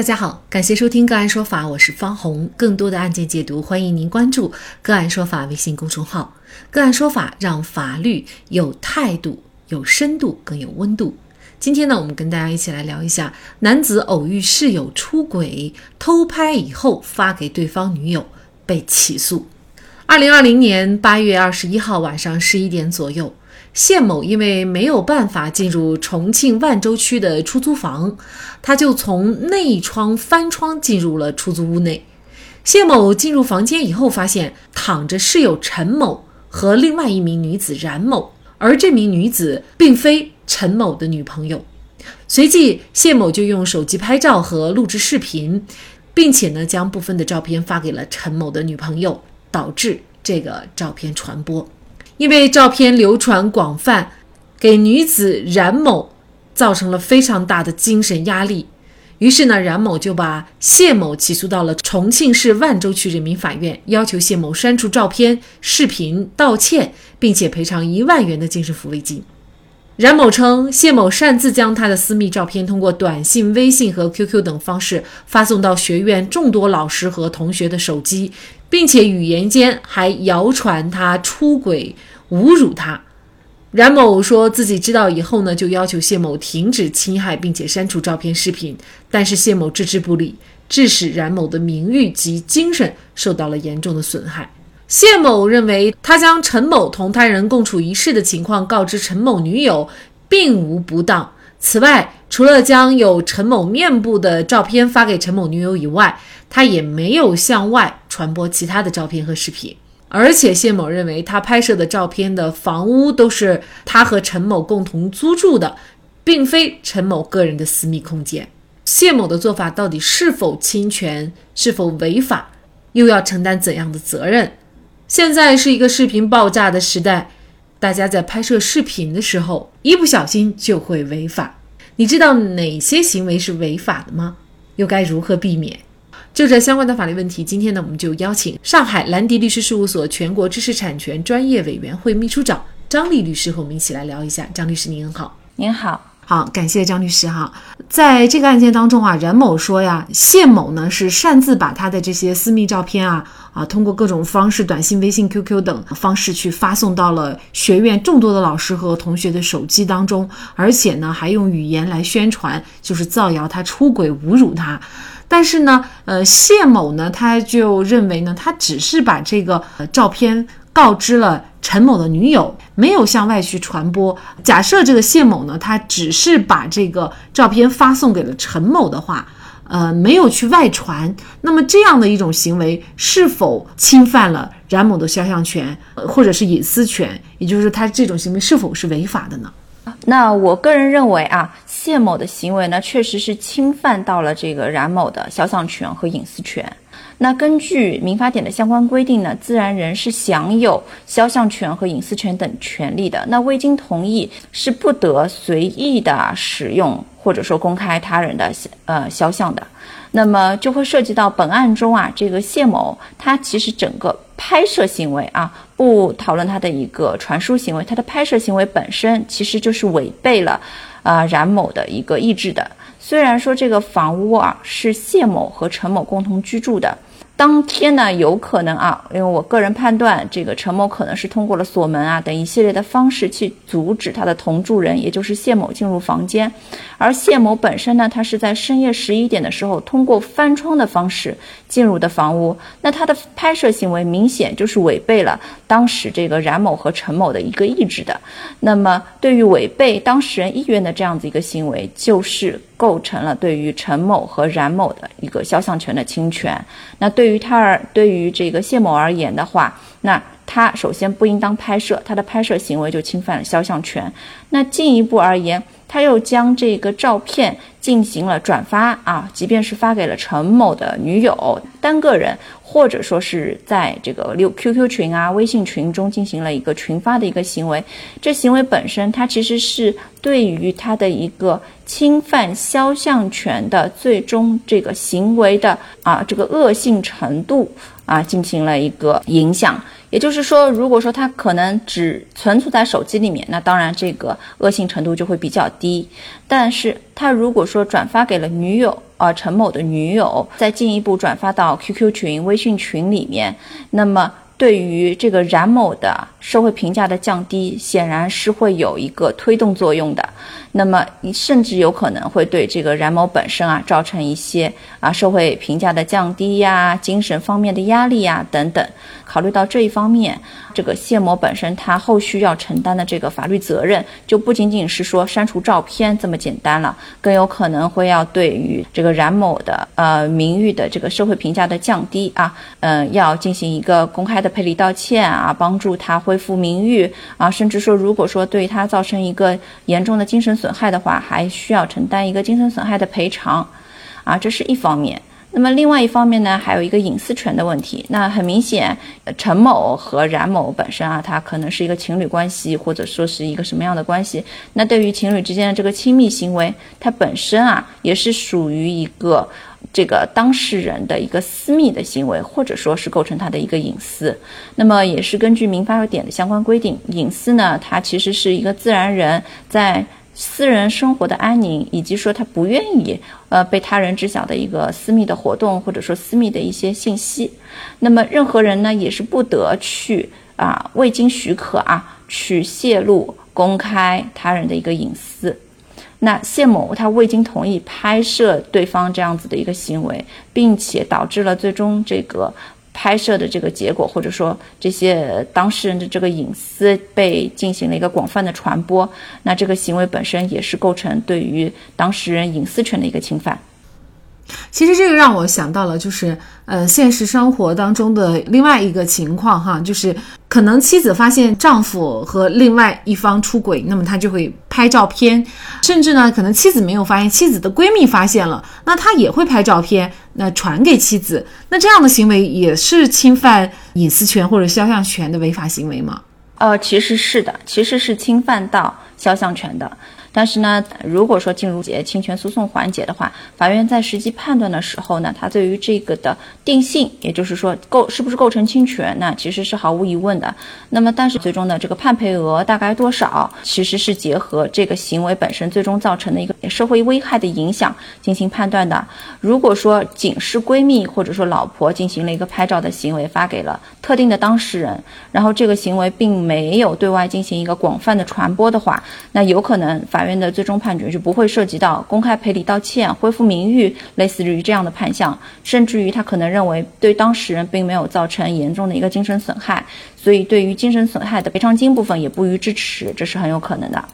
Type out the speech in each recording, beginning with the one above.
大家好，感谢收听个案说法，我是方红。更多的案件解读，欢迎您关注个案说法微信公众号。个案说法让法律有态度、有深度、更有温度。今天呢，我们跟大家一起来聊一下：男子偶遇室友出轨偷拍以后发给对方女友，被起诉。二零二零年八月二十一号晚上十一点左右。谢某因为没有办法进入重庆万州区的出租房，他就从内窗翻窗进入了出租屋内。谢某进入房间以后，发现躺着室友陈某和另外一名女子冉某，而这名女子并非陈某的女朋友。随即，谢某就用手机拍照和录制视频，并且呢将部分的照片发给了陈某的女朋友，导致这个照片传播。因为照片流传广泛，给女子冉某造成了非常大的精神压力，于是呢，冉某就把谢某起诉到了重庆市万州区人民法院，要求谢某删除照片、视频、道歉，并且赔偿一万元的精神抚慰金。冉某称，谢某擅自将他的私密照片通过短信、微信和 QQ 等方式发送到学院众多老师和同学的手机，并且语言间还谣传他出轨。侮辱他，冉某说自己知道以后呢，就要求谢某停止侵害，并且删除照片、视频。但是谢某置之不理，致使冉某的名誉及精神受到了严重的损害。谢某认为，他将陈某同他人共处一室的情况告知陈某女友，并无不当。此外，除了将有陈某面部的照片发给陈某女友以外，他也没有向外传播其他的照片和视频。而且谢某认为，他拍摄的照片的房屋都是他和陈某共同租住的，并非陈某个人的私密空间。谢某的做法到底是否侵权、是否违法，又要承担怎样的责任？现在是一个视频爆炸的时代，大家在拍摄视频的时候，一不小心就会违法。你知道哪些行为是违法的吗？又该如何避免？就这相关的法律问题，今天呢，我们就邀请上海兰迪律师事务所全国知识产权专业委员会秘书长张丽律师和我们一起来聊一下。张律师您好，您好，好，感谢张律师哈。在这个案件当中啊，冉某说呀，谢某呢是擅自把他的这些私密照片啊啊，通过各种方式，短信、微信、QQ 等方式去发送到了学院众多的老师和同学的手机当中，而且呢，还用语言来宣传，就是造谣他出轨、侮辱他。但是呢，呃，谢某呢，他就认为呢，他只是把这个照片告知了陈某的女友，没有向外去传播。假设这个谢某呢，他只是把这个照片发送给了陈某的话，呃，没有去外传，那么这样的一种行为是否侵犯了冉某的肖像权或者是隐私权？也就是说他这种行为是否是违法的呢？那我个人认为啊，谢某的行为呢，确实是侵犯到了这个冉某的肖像权和隐私权。那根据民法典的相关规定呢，自然人是享有肖像权和隐私权等权利的。那未经同意是不得随意的使用或者说公开他人的呃肖像的。那么就会涉及到本案中啊，这个谢某他其实整个拍摄行为啊，不讨论他的一个传输行为，他的拍摄行为本身其实就是违背了啊冉某的一个意志的。虽然说这个房屋啊是谢某和陈某共同居住的。当天呢，有可能啊，因为我个人判断，这个陈某可能是通过了锁门啊等一系列的方式去阻止他的同住人，也就是谢某进入房间。而谢某本身呢，他是在深夜十一点的时候通过翻窗的方式进入的房屋。那他的拍摄行为明显就是违背了当时这个冉某和陈某的一个意志的。那么，对于违背当事人意愿的这样子一个行为，就是构成了对于陈某和冉某的一个肖像权的侵权。那对。于他而对于这个谢某而言的话，那他首先不应当拍摄，他的拍摄行为就侵犯了肖像权。那进一步而言，他又将这个照片进行了转发啊，即便是发给了陈某的女友单个人。或者说是在这个六 QQ 群啊、微信群中进行了一个群发的一个行为，这行为本身它其实是对于他的一个侵犯肖像权的最终这个行为的啊这个恶性程度啊进行了一个影响。也就是说，如果说他可能只存储在手机里面，那当然这个恶性程度就会比较低。但是他如果说转发给了女友。呃陈某的女友，再进一步转发到 QQ 群、微信群里面，那么。对于这个冉某的社会评价的降低，显然是会有一个推动作用的。那么你，甚至有可能会对这个冉某本身啊造成一些啊社会评价的降低呀、精神方面的压力呀等等。考虑到这一方面，这个谢某本身他后续要承担的这个法律责任，就不仅仅是说删除照片这么简单了，更有可能会要对于这个冉某的呃名誉的这个社会评价的降低啊，嗯，要进行一个公开的。赔礼道歉啊，帮助他恢复名誉啊，甚至说，如果说对他造成一个严重的精神损害的话，还需要承担一个精神损害的赔偿，啊，这是一方面。那么另外一方面呢，还有一个隐私权的问题。那很明显，陈某和冉某本身啊，他可能是一个情侣关系，或者说是一个什么样的关系？那对于情侣之间的这个亲密行为，它本身啊，也是属于一个。这个当事人的一个私密的行为，或者说是构成他的一个隐私，那么也是根据民法典的相关规定，隐私呢，它其实是一个自然人在私人生活的安宁，以及说他不愿意呃被他人知晓的一个私密的活动，或者说私密的一些信息。那么任何人呢，也是不得去啊未经许可啊去泄露公开他人的一个隐私。那谢某他未经同意拍摄对方这样子的一个行为，并且导致了最终这个拍摄的这个结果，或者说这些当事人的这个隐私被进行了一个广泛的传播，那这个行为本身也是构成对于当事人隐私权的一个侵犯。其实这个让我想到了，就是呃，现实生活当中的另外一个情况哈，就是可能妻子发现丈夫和另外一方出轨，那么她就会拍照片，甚至呢，可能妻子没有发现，妻子的闺蜜发现了，那她也会拍照片，那传给妻子，那这样的行为也是侵犯隐私权或者肖像权的违法行为吗？呃，其实是的，其实是侵犯到肖像权的。但是呢，如果说进入解侵权诉讼环节的话，法院在实际判断的时候呢，他对于这个的定性，也就是说构是不是构成侵权，那其实是毫无疑问的。那么，但是最终的这个判赔额大概多少，其实是结合这个行为本身最终造成的一个社会危害的影响进行判断的。如果说仅是闺蜜或者说老婆进行了一个拍照的行为发给了特定的当事人，然后这个行为并没有对外进行一个广泛的传播的话，那有可能法。法院的最终判决就不会涉及到公开赔礼道歉、恢复名誉，类似于这样的判项，甚至于他可能认为对当事人并没有造成严重的一个精神损害，所以对于精神损害的赔偿金部分也不予支持，这是很有可能的。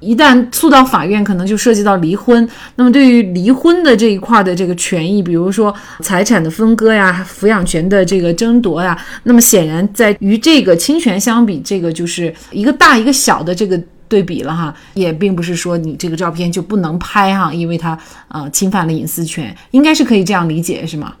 一旦诉到法院，可能就涉及到离婚。那么对于离婚的这一块的这个权益，比如说财产的分割呀、抚养权的这个争夺呀，那么显然在与这个侵权相比，这个就是一个大一个小的这个。对比了哈，也并不是说你这个照片就不能拍哈，因为它呃侵犯了隐私权，应该是可以这样理解是吗？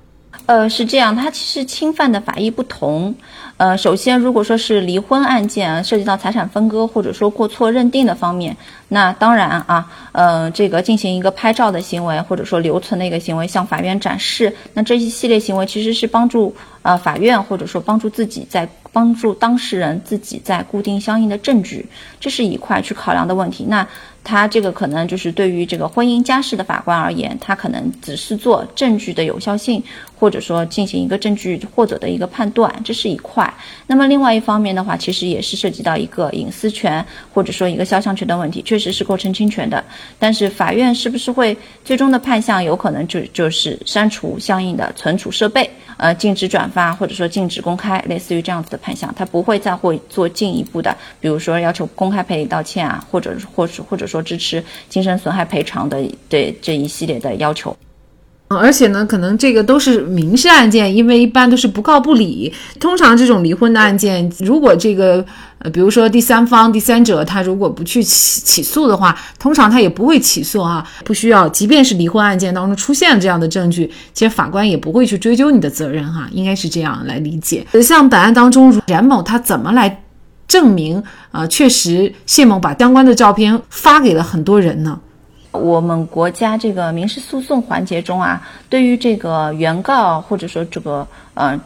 呃，是这样，它其实侵犯的法益不同。呃，首先如果说是离婚案件涉及到财产分割或者说过错认定的方面，那当然啊，呃，这个进行一个拍照的行为或者说留存的一个行为向法院展示，那这一系列行为其实是帮助呃法院或者说帮助自己在。帮助当事人自己在固定相应的证据，这是一块去考量的问题。那他这个可能就是对于这个婚姻家事的法官而言，他可能只是做证据的有效性，或者说进行一个证据或者的一个判断，这是一块。那么另外一方面的话，其实也是涉及到一个隐私权或者说一个肖像权的问题，确实是构成侵权的。但是法院是不是会最终的判项，有可能就就是删除相应的存储设备？呃，禁止转发或者说禁止公开，类似于这样子的判项，他不会再会做进一步的，比如说要求公开赔礼道歉啊，或者或是或者说支持精神损害赔偿的这这一系列的要求。嗯而且呢，可能这个都是民事案件，因为一般都是不告不理。通常这种离婚的案件，如果这个呃，比如说第三方、第三者他如果不去起起诉的话，通常他也不会起诉啊，不需要。即便是离婚案件当中出现这样的证据，其实法官也不会去追究你的责任哈，应该是这样来理解。像本案当中，冉某他怎么来证明啊？确实谢某把相关的照片发给了很多人呢？我们国家这个民事诉讼环节中啊，对于这个原告或者说这个呃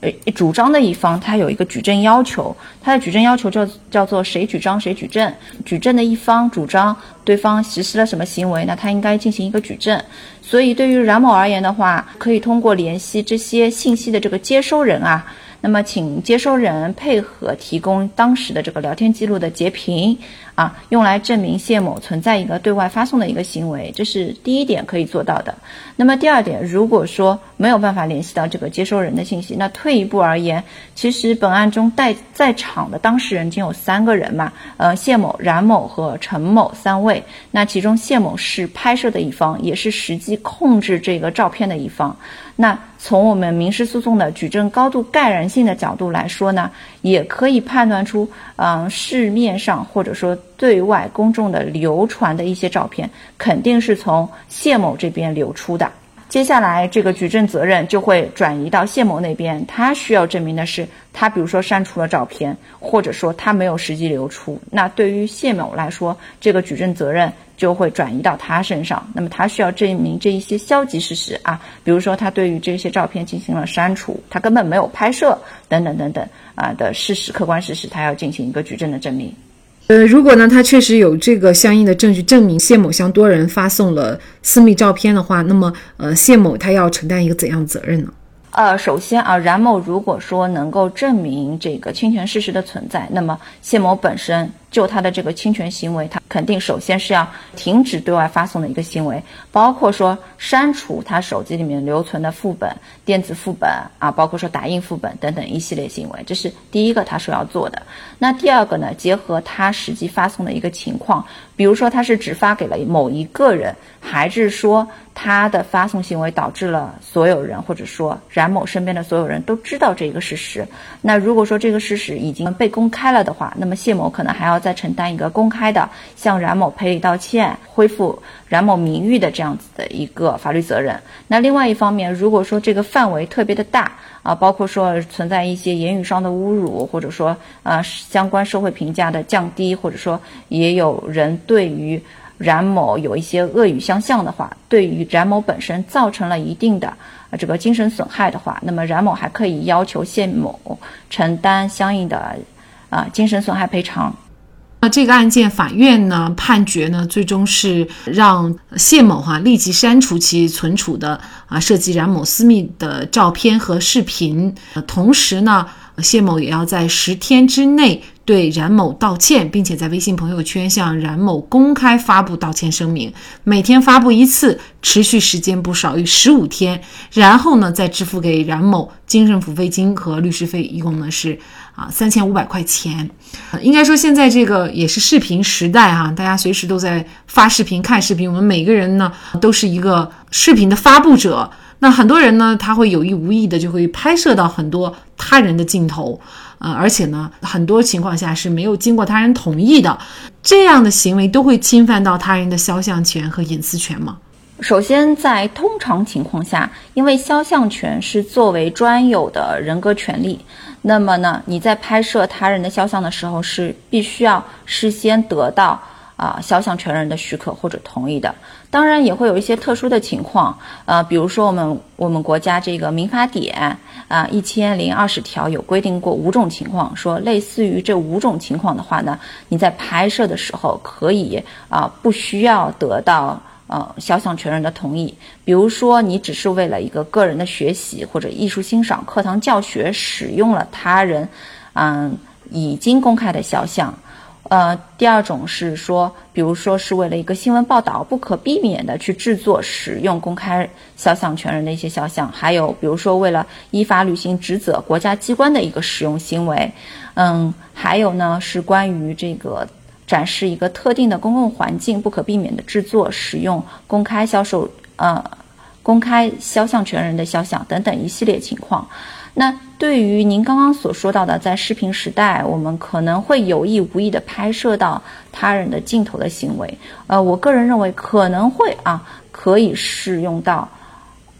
呃主张的一方他有一个举证要求，他的举证要求叫叫做谁举张谁举证。举证的一方主张对方实施了什么行为，那他应该进行一个举证。所以对于冉某而言的话，可以通过联系这些信息的这个接收人啊。那么，请接收人配合提供当时的这个聊天记录的截屏啊，用来证明谢某存在一个对外发送的一个行为，这是第一点可以做到的。那么第二点，如果说没有办法联系到这个接收人的信息，那退一步而言，其实本案中在在场的当事人仅有三个人嘛，呃，谢某、冉某和陈某三位。那其中谢某是拍摄的一方，也是实际控制这个照片的一方。那从我们民事诉讼的举证高度盖然性的角度来说呢，也可以判断出，嗯，市面上或者说对外公众的流传的一些照片，肯定是从谢某这边流出的。接下来，这个举证责任就会转移到谢某那边，他需要证明的是，他比如说删除了照片，或者说他没有实际流出。那对于谢某来说，这个举证责任就会转移到他身上。那么他需要证明这一些消极事实啊，比如说他对于这些照片进行了删除，他根本没有拍摄等等等等啊的事实，客观事实，他要进行一个举证的证明。呃，如果呢，他确实有这个相应的证据证明谢某向多人发送了私密照片的话，那么呃，谢某他要承担一个怎样的责任呢？呃，首先啊，冉某如果说能够证明这个侵权事实的存在，那么谢某本身就他的这个侵权行为，他肯定首先是要停止对外发送的一个行为，包括说删除他手机里面留存的副本、电子副本啊，包括说打印副本等等一系列行为，这是第一个他说要做的。那第二个呢，结合他实际发送的一个情况，比如说他是只发给了某一个人，还是说？他的发送行为导致了所有人，或者说冉某身边的所有人都知道这个事实。那如果说这个事实已经被公开了的话，那么谢某可能还要再承担一个公开的向冉某赔礼道歉、恢复冉某名誉的这样子的一个法律责任。那另外一方面，如果说这个范围特别的大啊，包括说存在一些言语上的侮辱，或者说呃相关社会评价的降低，或者说也有人对于。冉某有一些恶语相向的话，对于冉某本身造成了一定的啊这个精神损害的话，那么冉某还可以要求谢某承担相应的啊精神损害赔偿。那这个案件法院呢判决呢，最终是让谢某哈立即删除其存储的啊涉及冉某私密的照片和视频，同时呢。谢某也要在十天之内对冉某道歉，并且在微信朋友圈向冉某公开发布道歉声明，每天发布一次，持续时间不少于十五天。然后呢，再支付给冉某精神抚慰金和律师费，一共呢是啊三千五百块钱。应该说，现在这个也是视频时代哈，大家随时都在发视频、看视频，我们每个人呢都是一个视频的发布者。那很多人呢，他会有意无意的就会拍摄到很多他人的镜头，呃，而且呢，很多情况下是没有经过他人同意的，这样的行为都会侵犯到他人的肖像权和隐私权吗？首先，在通常情况下，因为肖像权是作为专有的人格权利，那么呢，你在拍摄他人的肖像的时候是必须要事先得到。啊，肖像权人的许可或者同意的，当然也会有一些特殊的情况，呃，比如说我们我们国家这个民法典啊一千零二十条有规定过五种情况，说类似于这五种情况的话呢，你在拍摄的时候可以啊不需要得到呃肖像权人的同意，比如说你只是为了一个个人的学习或者艺术欣赏、课堂教学使用了他人嗯已经公开的肖像。呃，第二种是说，比如说是为了一个新闻报道，不可避免的去制作、使用公开肖像权人的一些肖像，还有比如说为了依法履行职责、国家机关的一个使用行为，嗯，还有呢是关于这个展示一个特定的公共环境，不可避免的制作、使用、公开销售，呃，公开肖像权人的肖像等等一系列情况。那对于您刚刚所说到的，在视频时代，我们可能会有意无意的拍摄到他人的镜头的行为，呃，我个人认为可能会啊，可以适用到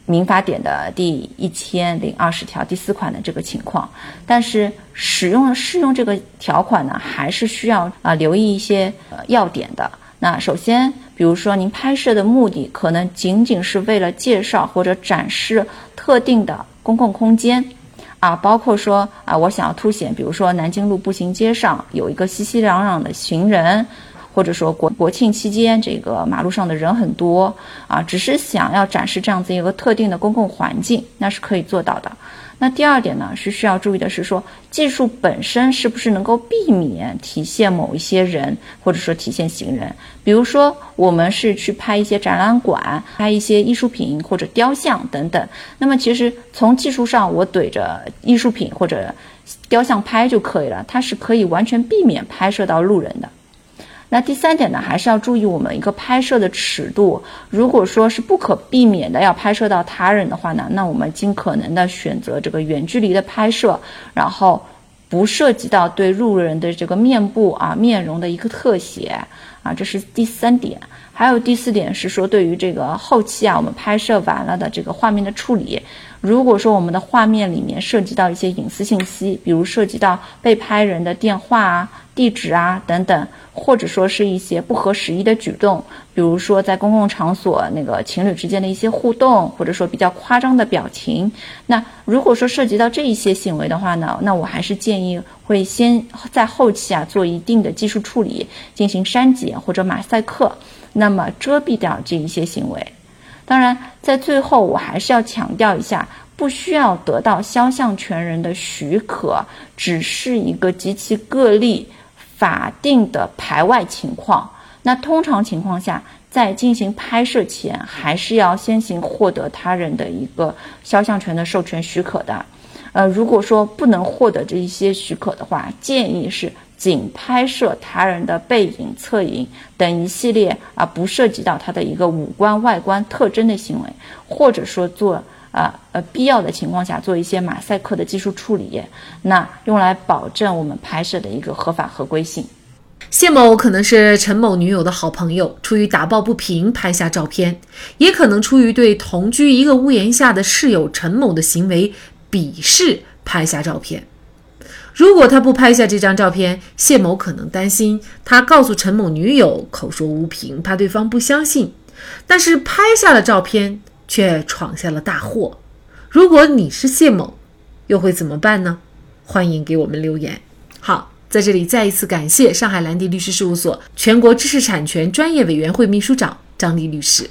民法典的第一千零二十条第四款的这个情况，但是使用适用这个条款呢，还是需要啊留意一些呃要点的。那首先，比如说您拍摄的目的可能仅仅是为了介绍或者展示特定的公共空间。啊，包括说啊，我想要凸显，比如说南京路步行街上有一个熙熙攘攘的行人。或者说国国庆期间，这个马路上的人很多啊，只是想要展示这样子一个特定的公共环境，那是可以做到的。那第二点呢，是需要注意的是说，技术本身是不是能够避免体现某一些人，或者说体现行人。比如说，我们是去拍一些展览馆，拍一些艺术品或者雕像等等。那么其实从技术上，我怼着艺术品或者雕像拍就可以了，它是可以完全避免拍摄到路人的。那第三点呢，还是要注意我们一个拍摄的尺度。如果说是不可避免的要拍摄到他人的话呢，那我们尽可能的选择这个远距离的拍摄，然后不涉及到对路人的这个面部啊面容的一个特写啊，这是第三点。还有第四点是说，对于这个后期啊，我们拍摄完了的这个画面的处理。如果说我们的画面里面涉及到一些隐私信息，比如涉及到被拍人的电话啊、地址啊等等，或者说是一些不合时宜的举动，比如说在公共场所那个情侣之间的一些互动，或者说比较夸张的表情，那如果说涉及到这一些行为的话呢，那我还是建议会先在后期啊做一定的技术处理，进行删减或者马赛克，那么遮蔽掉这一些行为。当然，在最后我还是要强调一下，不需要得到肖像权人的许可，只是一个极其个例、法定的排外情况。那通常情况下，在进行拍摄前，还是要先行获得他人的一个肖像权的授权许可的。呃，如果说不能获得这一些许可的话，建议是。仅拍摄他人的背影、侧影等一系列啊，不涉及到他的一个五官外观特征的行为，或者说做啊呃必要的情况下做一些马赛克的技术处理，那用来保证我们拍摄的一个合法合规性。谢某可能是陈某女友的好朋友，出于打抱不平拍下照片，也可能出于对同居一个屋檐下的室友陈某的行为鄙视拍下照片。如果他不拍下这张照片，谢某可能担心他告诉陈某女友口说无凭，怕对方不相信。但是拍下了照片，却闯下了大祸。如果你是谢某，又会怎么办呢？欢迎给我们留言。好，在这里再一次感谢上海兰迪律师事务所全国知识产权专业委员会秘书长张丽律师。